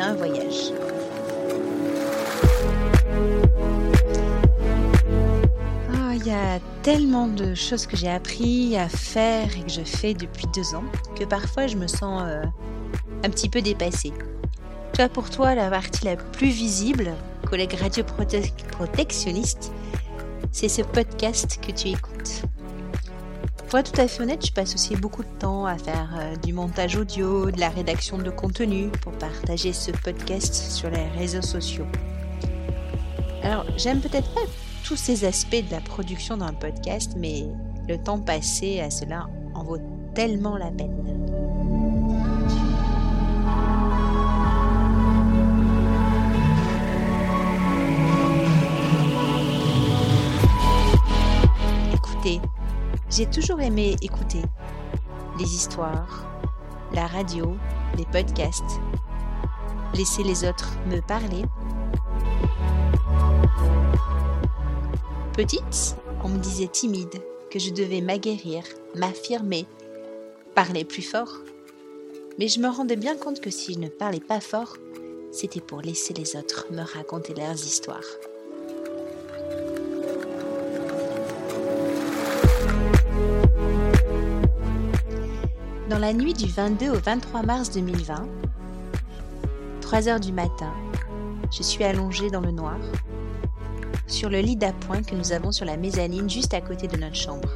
un voyage. Ah, il y a tellement de choses que j'ai appris à faire et que je fais depuis deux ans que parfois je me sens euh, un petit peu dépassée. Toi, pour toi, la partie la plus visible, collègue radioprotectionniste, c'est ce podcast que tu écoutes. Pour être tout à fait honnête, je passe aussi beaucoup de temps à faire euh, du montage audio, de la rédaction de contenu pour partager ce podcast sur les réseaux sociaux. Alors, j'aime peut-être pas tous ces aspects de la production d'un podcast, mais le temps passé à cela en vaut tellement la peine. J'ai toujours aimé écouter les histoires, la radio, les podcasts, laisser les autres me parler. Petite, on me disait timide que je devais m'aguerrir, m'affirmer, parler plus fort. Mais je me rendais bien compte que si je ne parlais pas fort, c'était pour laisser les autres me raconter leurs histoires. La nuit du 22 au 23 mars 2020, 3 heures du matin, je suis allongée dans le noir, sur le lit d'appoint que nous avons sur la mezzanine juste à côté de notre chambre.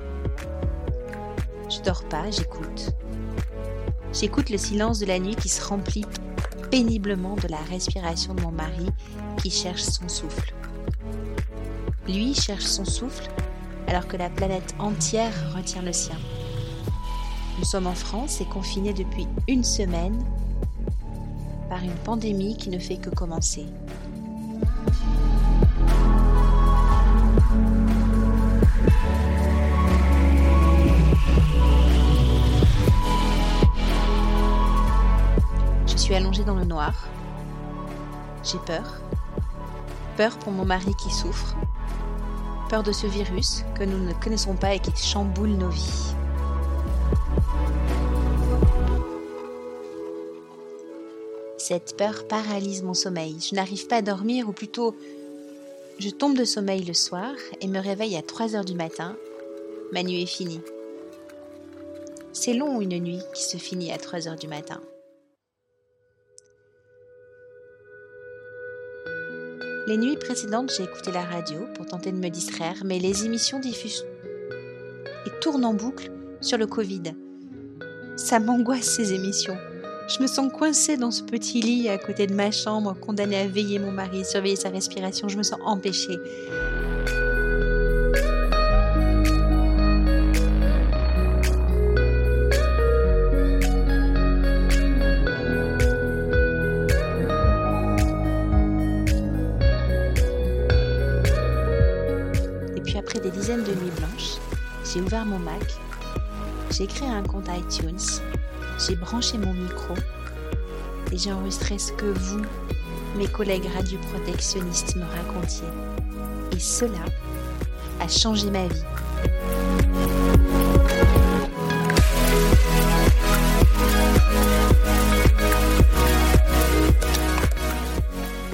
Je dors pas, j'écoute. J'écoute le silence de la nuit qui se remplit péniblement de la respiration de mon mari qui cherche son souffle. Lui cherche son souffle alors que la planète entière retient le sien. Nous sommes en France et confinés depuis une semaine par une pandémie qui ne fait que commencer. Je suis allongée dans le noir. J'ai peur. Peur pour mon mari qui souffre. Peur de ce virus que nous ne connaissons pas et qui chamboule nos vies. Cette peur paralyse mon sommeil. Je n'arrive pas à dormir, ou plutôt, je tombe de sommeil le soir et me réveille à 3 heures du matin. Ma nuit est finie. C'est long une nuit qui se finit à 3 heures du matin. Les nuits précédentes, j'ai écouté la radio pour tenter de me distraire, mais les émissions diffusent et tournent en boucle sur le Covid. Ça m'angoisse ces émissions. Je me sens coincée dans ce petit lit à côté de ma chambre, condamnée à veiller mon mari, surveiller sa respiration. Je me sens empêchée. Et puis après des dizaines de nuits blanches, j'ai ouvert mon Mac, j'ai créé un compte iTunes j'ai branché mon micro et j'ai enregistré ce que vous, mes collègues radioprotectionnistes, me racontiez. Et cela a changé ma vie.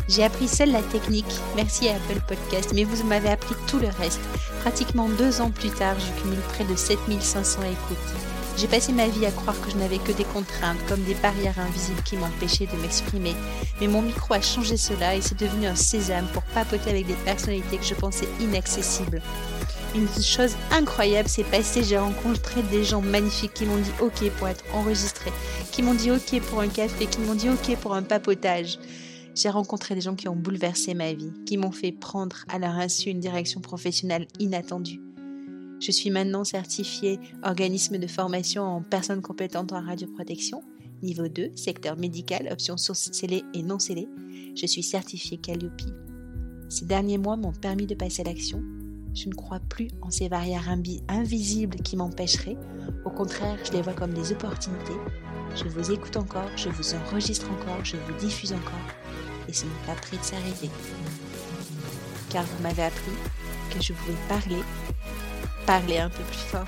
J'ai appris seule la technique, merci à Apple Podcast, mais vous m'avez appris tout le reste. Pratiquement deux ans plus tard, je cumule près de 7500 écoutes. J'ai passé ma vie à croire que je n'avais que des contraintes, comme des barrières invisibles qui m'empêchaient de m'exprimer. Mais mon micro a changé cela et c'est devenu un sésame pour papoter avec des personnalités que je pensais inaccessibles. Une chose incroyable s'est passée, j'ai rencontré des gens magnifiques qui m'ont dit ok pour être enregistrés, qui m'ont dit ok pour un café, qui m'ont dit ok pour un papotage. J'ai rencontré des gens qui ont bouleversé ma vie, qui m'ont fait prendre à leur insu une direction professionnelle inattendue. Je suis maintenant certifiée organisme de formation en personnes compétentes en radioprotection, niveau 2, secteur médical, options scellées et non scellées. Je suis certifiée Calliope. Ces derniers mois m'ont permis de passer à l'action. Je ne crois plus en ces barrières invisibles qui m'empêcheraient. Au contraire, je les vois comme des opportunités. Je vous écoute encore, je vous enregistre encore, je vous diffuse encore. Et ce n'est pas près de s'arrêter. Car vous m'avez appris que je pouvais parler parler un peu plus fort.